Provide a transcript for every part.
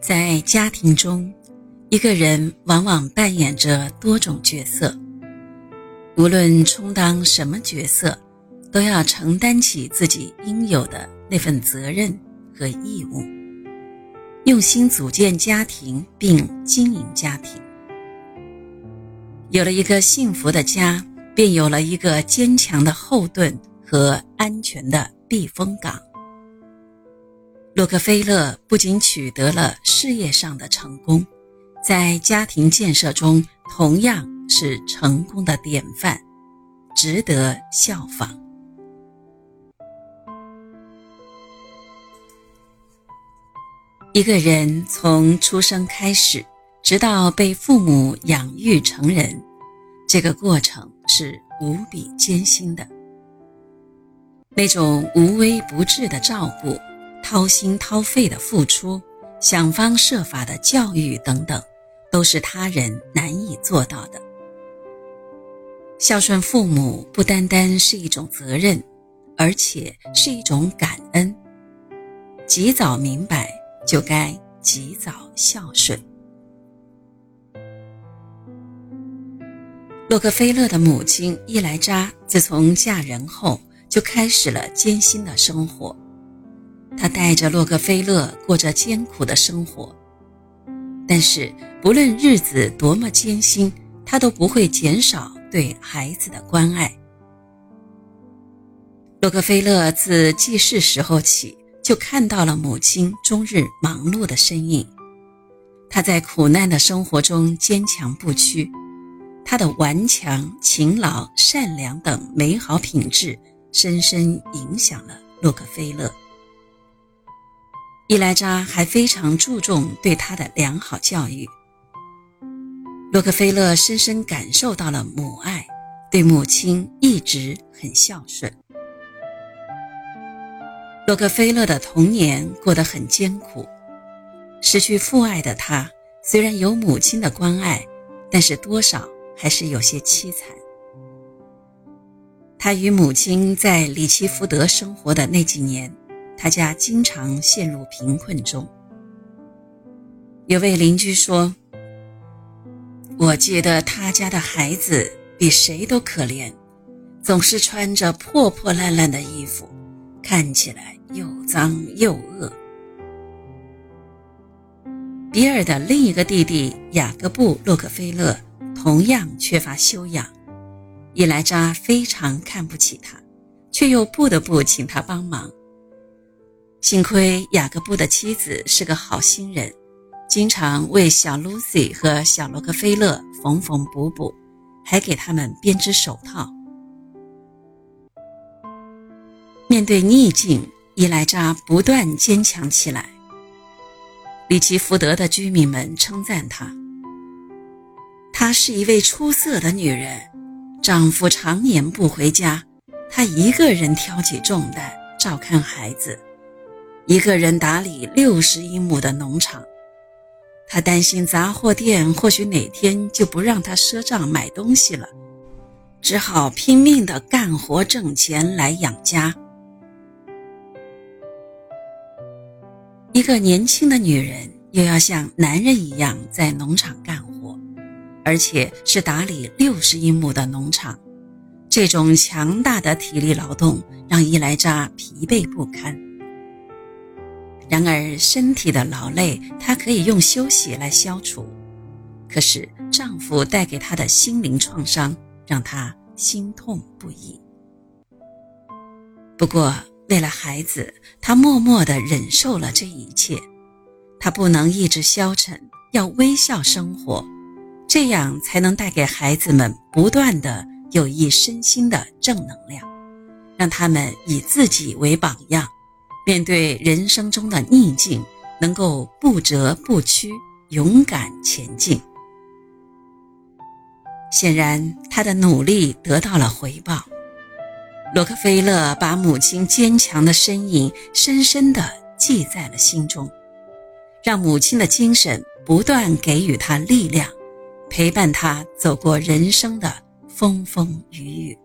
在家庭中，一个人往往扮演着多种角色。无论充当什么角色，都要承担起自己应有的那份责任和义务，用心组建家庭并经营家庭。有了一个幸福的家，便有了一个坚强的后盾和安全的避风港。洛克菲勒不仅取得了事业上的成功，在家庭建设中同样是成功的典范，值得效仿。一个人从出生开始，直到被父母养育成人，这个过程是无比艰辛的。那种无微不至的照顾。掏心掏肺的付出，想方设法的教育等等，都是他人难以做到的。孝顺父母不单单是一种责任，而且是一种感恩。及早明白，就该及早孝顺。洛克菲勒的母亲伊莱扎自从嫁人后，就开始了艰辛的生活。他带着洛克菲勒过着艰苦的生活，但是不论日子多么艰辛，他都不会减少对孩子的关爱。洛克菲勒自记事时候起，就看到了母亲终日忙碌的身影。他在苦难的生活中坚强不屈，他的顽强、勤劳、善良等美好品质，深深影响了洛克菲勒。伊莱扎还非常注重对他的良好教育。洛克菲勒深深感受到了母爱，对母亲一直很孝顺。洛克菲勒的童年过得很艰苦，失去父爱的他虽然有母亲的关爱，但是多少还是有些凄惨。他与母亲在里奇福德生活的那几年。他家经常陷入贫困中。有位邻居说：“我记得他家的孩子比谁都可怜，总是穿着破破烂烂的衣服，看起来又脏又饿。”比尔的另一个弟弟雅各布·洛克菲勒同样缺乏修养，伊莱扎非常看不起他，却又不得不请他帮忙。幸亏雅各布的妻子是个好心人，经常为小露西和小洛克菲勒缝缝补补，还给他们编织手套。面对逆境，伊莱扎不断坚强起来。里奇福德的居民们称赞她：“她是一位出色的女人，丈夫常年不回家，她一个人挑起重担，照看孩子。”一个人打理六十英亩的农场，他担心杂货店或许哪天就不让他赊账买东西了，只好拼命的干活挣钱来养家。一个年轻的女人又要像男人一样在农场干活，而且是打理六十英亩的农场，这种强大的体力劳动让伊莱扎疲惫不堪。然而，身体的劳累，她可以用休息来消除；可是，丈夫带给她的心灵创伤，让她心痛不已。不过，为了孩子，她默默地忍受了这一切。她不能意志消沉，要微笑生活，这样才能带给孩子们不断的有益身心的正能量，让他们以自己为榜样。面对人生中的逆境，能够不折不屈，勇敢前进。显然，他的努力得到了回报。洛克菲勒把母亲坚强的身影深深地记在了心中，让母亲的精神不断给予他力量，陪伴他走过人生的风风雨雨。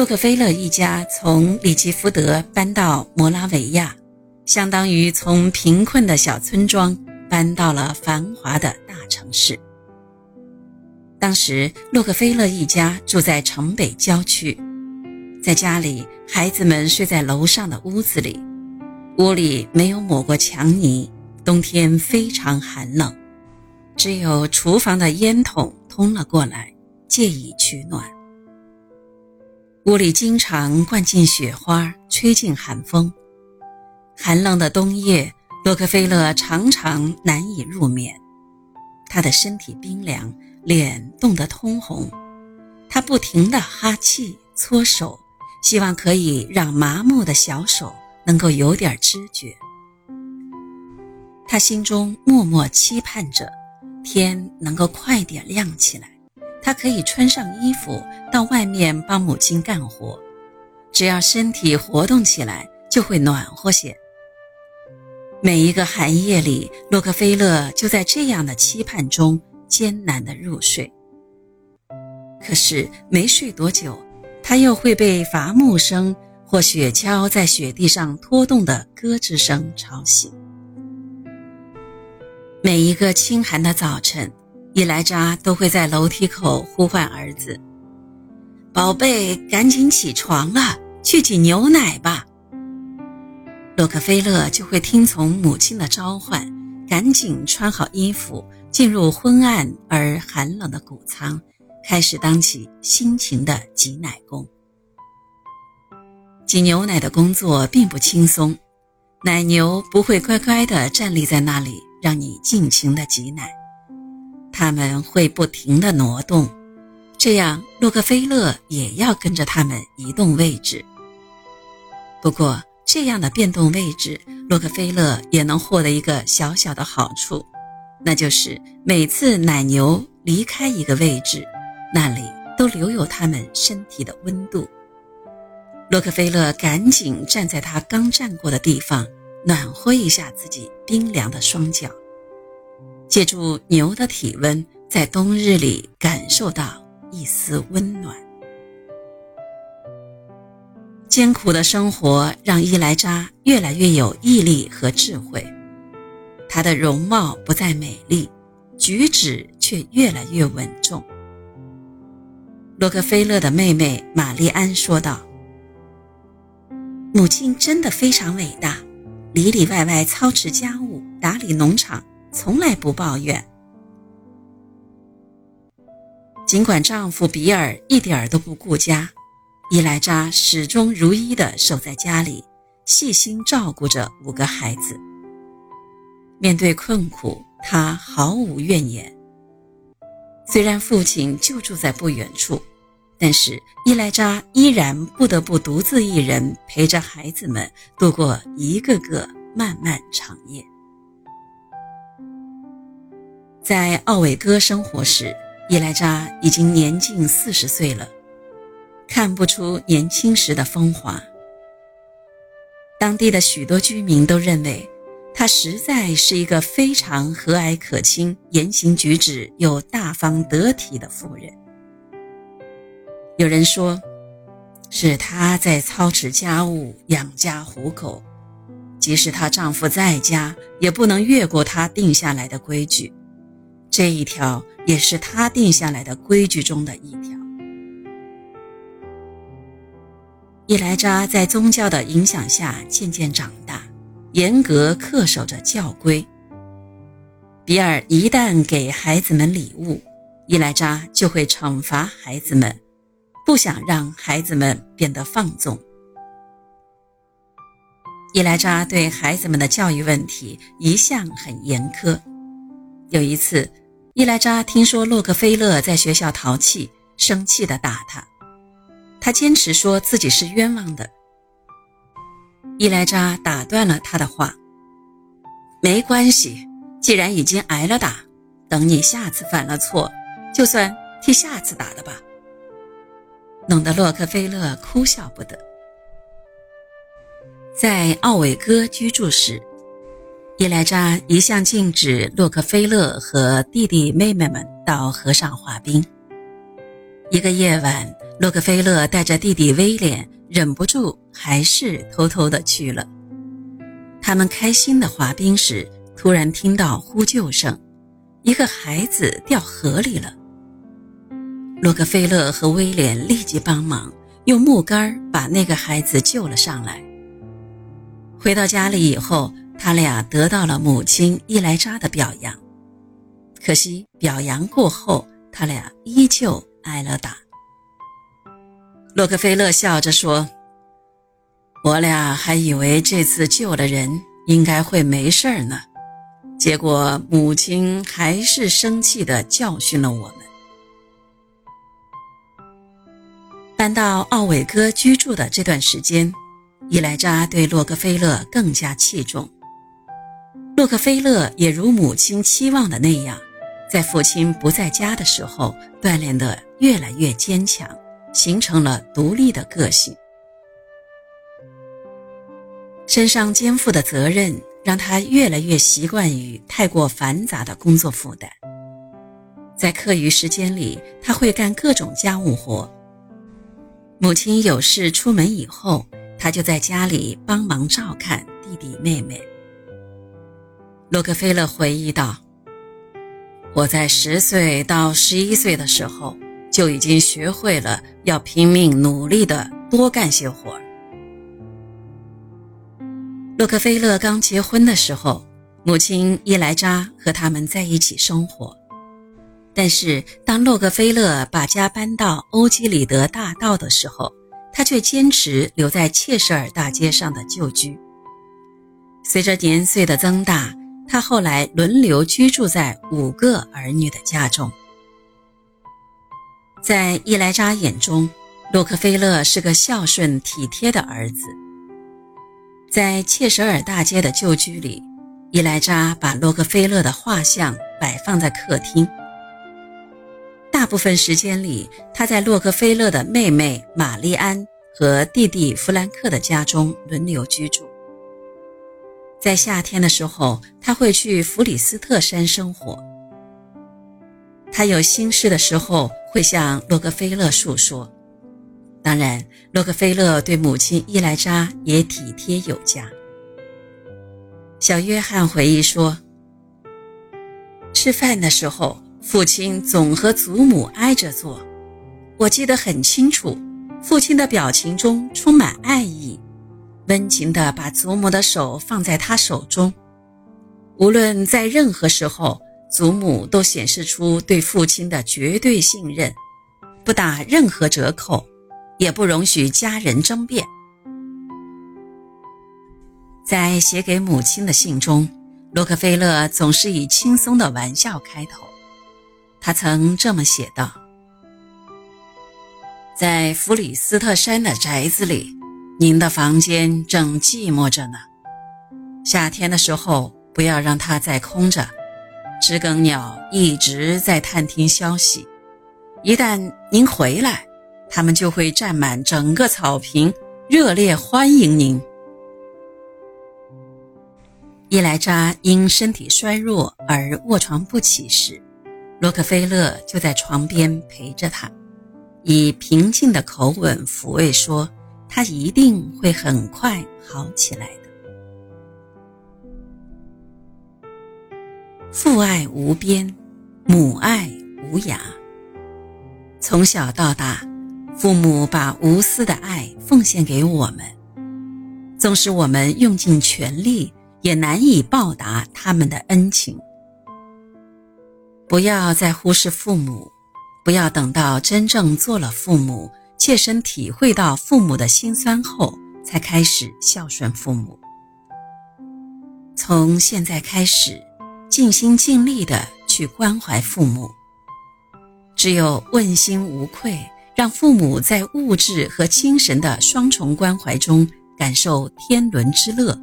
洛克菲勒一家从里奇福德搬到摩拉维亚，相当于从贫困的小村庄搬到了繁华的大城市。当时，洛克菲勒一家住在城北郊区，在家里，孩子们睡在楼上的屋子里，屋里没有抹过墙泥，冬天非常寒冷，只有厨房的烟筒通了过来，借以取暖。屋里经常灌进雪花，吹进寒风。寒冷的冬夜，洛克菲勒常常难以入眠，他的身体冰凉。脸冻得通红，他不停地哈气、搓手，希望可以让麻木的小手能够有点知觉。他心中默默期盼着天能够快点亮起来，他可以穿上衣服到外面帮母亲干活，只要身体活动起来，就会暖和些。每一个寒夜里，洛克菲勒就在这样的期盼中。艰难的入睡，可是没睡多久，他又会被伐木声或雪橇在雪地上拖动的咯吱声吵醒。每一个清寒的早晨，伊莱扎都会在楼梯口呼唤儿子：“宝贝，赶紧起床了，去挤牛奶吧。”洛克菲勒就会听从母亲的召唤，赶紧穿好衣服。进入昏暗而寒冷的谷仓，开始当起辛勤的挤奶工。挤牛奶的工作并不轻松，奶牛不会乖乖地站立在那里让你尽情的挤奶，它们会不停地挪动，这样洛克菲勒也要跟着它们移动位置。不过，这样的变动位置，洛克菲勒也能获得一个小小的好处。那就是每次奶牛离开一个位置，那里都留有它们身体的温度。洛克菲勒赶紧站在他刚站过的地方，暖和一下自己冰凉的双脚，借助牛的体温，在冬日里感受到一丝温暖。艰苦的生活让伊莱扎越来越有毅力和智慧。她的容貌不再美丽，举止却越来越稳重。洛克菲勒的妹妹玛丽安说道：“母亲真的非常伟大，里里外外操持家务、打理农场，从来不抱怨。尽管丈夫比尔一点儿都不顾家，伊莱扎始终如一地守在家里，细心照顾着五个孩子。”面对困苦，他毫无怨言。虽然父亲就住在不远处，但是伊莱扎依然不得不独自一人陪着孩子们度过一个个漫漫长夜。在奥韦戈生活时，伊莱扎已经年近四十岁了，看不出年轻时的风华。当地的许多居民都认为。她实在是一个非常和蔼可亲、言行举止又大方得体的妇人。有人说，是她在操持家务、养家糊口，即使她丈夫在家，也不能越过她定下来的规矩。这一条也是他定下来的规矩中的一条。伊莱扎在宗教的影响下渐渐长大。严格恪守着教规。比尔一旦给孩子们礼物，伊莱扎就会惩罚孩子们，不想让孩子们变得放纵。伊莱扎对孩子们的教育问题一向很严苛。有一次，伊莱扎听说洛克菲勒在学校淘气，生气地打他，他坚持说自己是冤枉的。伊莱扎打断了他的话：“没关系，既然已经挨了打，等你下次犯了错，就算替下次打的吧。”弄得洛克菲勒哭笑不得。在奥韦戈居住时，伊莱扎一向禁止洛克菲勒和弟弟妹妹们到河上滑冰。一个夜晚，洛克菲勒带着弟弟威廉。忍不住，还是偷偷的去了。他们开心的滑冰时，突然听到呼救声，一个孩子掉河里了。洛克菲勒和威廉立即帮忙，用木杆把那个孩子救了上来。回到家里以后，他俩得到了母亲伊莱扎的表扬。可惜表扬过后，他俩依旧挨了打。洛克菲勒笑着说：“我俩还以为这次救了人，应该会没事儿呢，结果母亲还是生气地教训了我们。”搬到奥韦戈居住的这段时间，伊莱扎对洛克菲勒更加器重。洛克菲勒也如母亲期望的那样，在父亲不在家的时候，锻炼得越来越坚强，形成了独立的个性。身上肩负的责任让他越来越习惯于太过繁杂的工作负担。在课余时间里，他会干各种家务活。母亲有事出门以后，他就在家里帮忙照看弟弟妹妹。洛克菲勒回忆道：“我在十岁到十一岁的时候，就已经学会了要拼命努力的多干些活。”洛克菲勒刚结婚的时候，母亲伊莱扎和他们在一起生活。但是，当洛克菲勒把家搬到欧几里德大道的时候，他却坚持留在切舍尔大街上的旧居。随着年岁的增大，他后来轮流居住在五个儿女的家中。在伊莱扎眼中，洛克菲勒是个孝顺体贴的儿子。在切舍尔大街的旧居里，伊莱扎把洛克菲勒的画像摆放在客厅。大部分时间里，他在洛克菲勒的妹妹玛丽安和弟弟弗兰克的家中轮流居住。在夏天的时候，他会去弗里斯特山生活。他有心事的时候会向洛克菲勒诉说。当然，洛克菲勒对母亲伊莱扎也体贴有加。小约翰回忆说：“吃饭的时候。”父亲总和祖母挨着坐，我记得很清楚。父亲的表情中充满爱意，温情地把祖母的手放在他手中。无论在任何时候，祖母都显示出对父亲的绝对信任，不打任何折扣，也不容许家人争辩。在写给母亲的信中，洛克菲勒总是以轻松的玩笑开头。他曾这么写道：“在弗里斯特山的宅子里，您的房间正寂寞着呢。夏天的时候，不要让它再空着。知更鸟一直在探听消息，一旦您回来，它们就会占满整个草坪，热烈欢迎您。”伊莱扎因身体衰弱而卧床不起时。洛克菲勒就在床边陪着他，以平静的口吻抚慰说：“他一定会很快好起来的。”父爱无边，母爱无涯。从小到大，父母把无私的爱奉献给我们，纵使我们用尽全力，也难以报答他们的恩情。不要再忽视父母，不要等到真正做了父母，切身体会到父母的辛酸后，才开始孝顺父母。从现在开始，尽心尽力的去关怀父母。只有问心无愧，让父母在物质和精神的双重关怀中感受天伦之乐。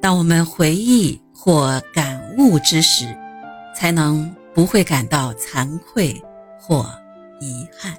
当我们回忆或感悟之时，才能。不会感到惭愧或遗憾。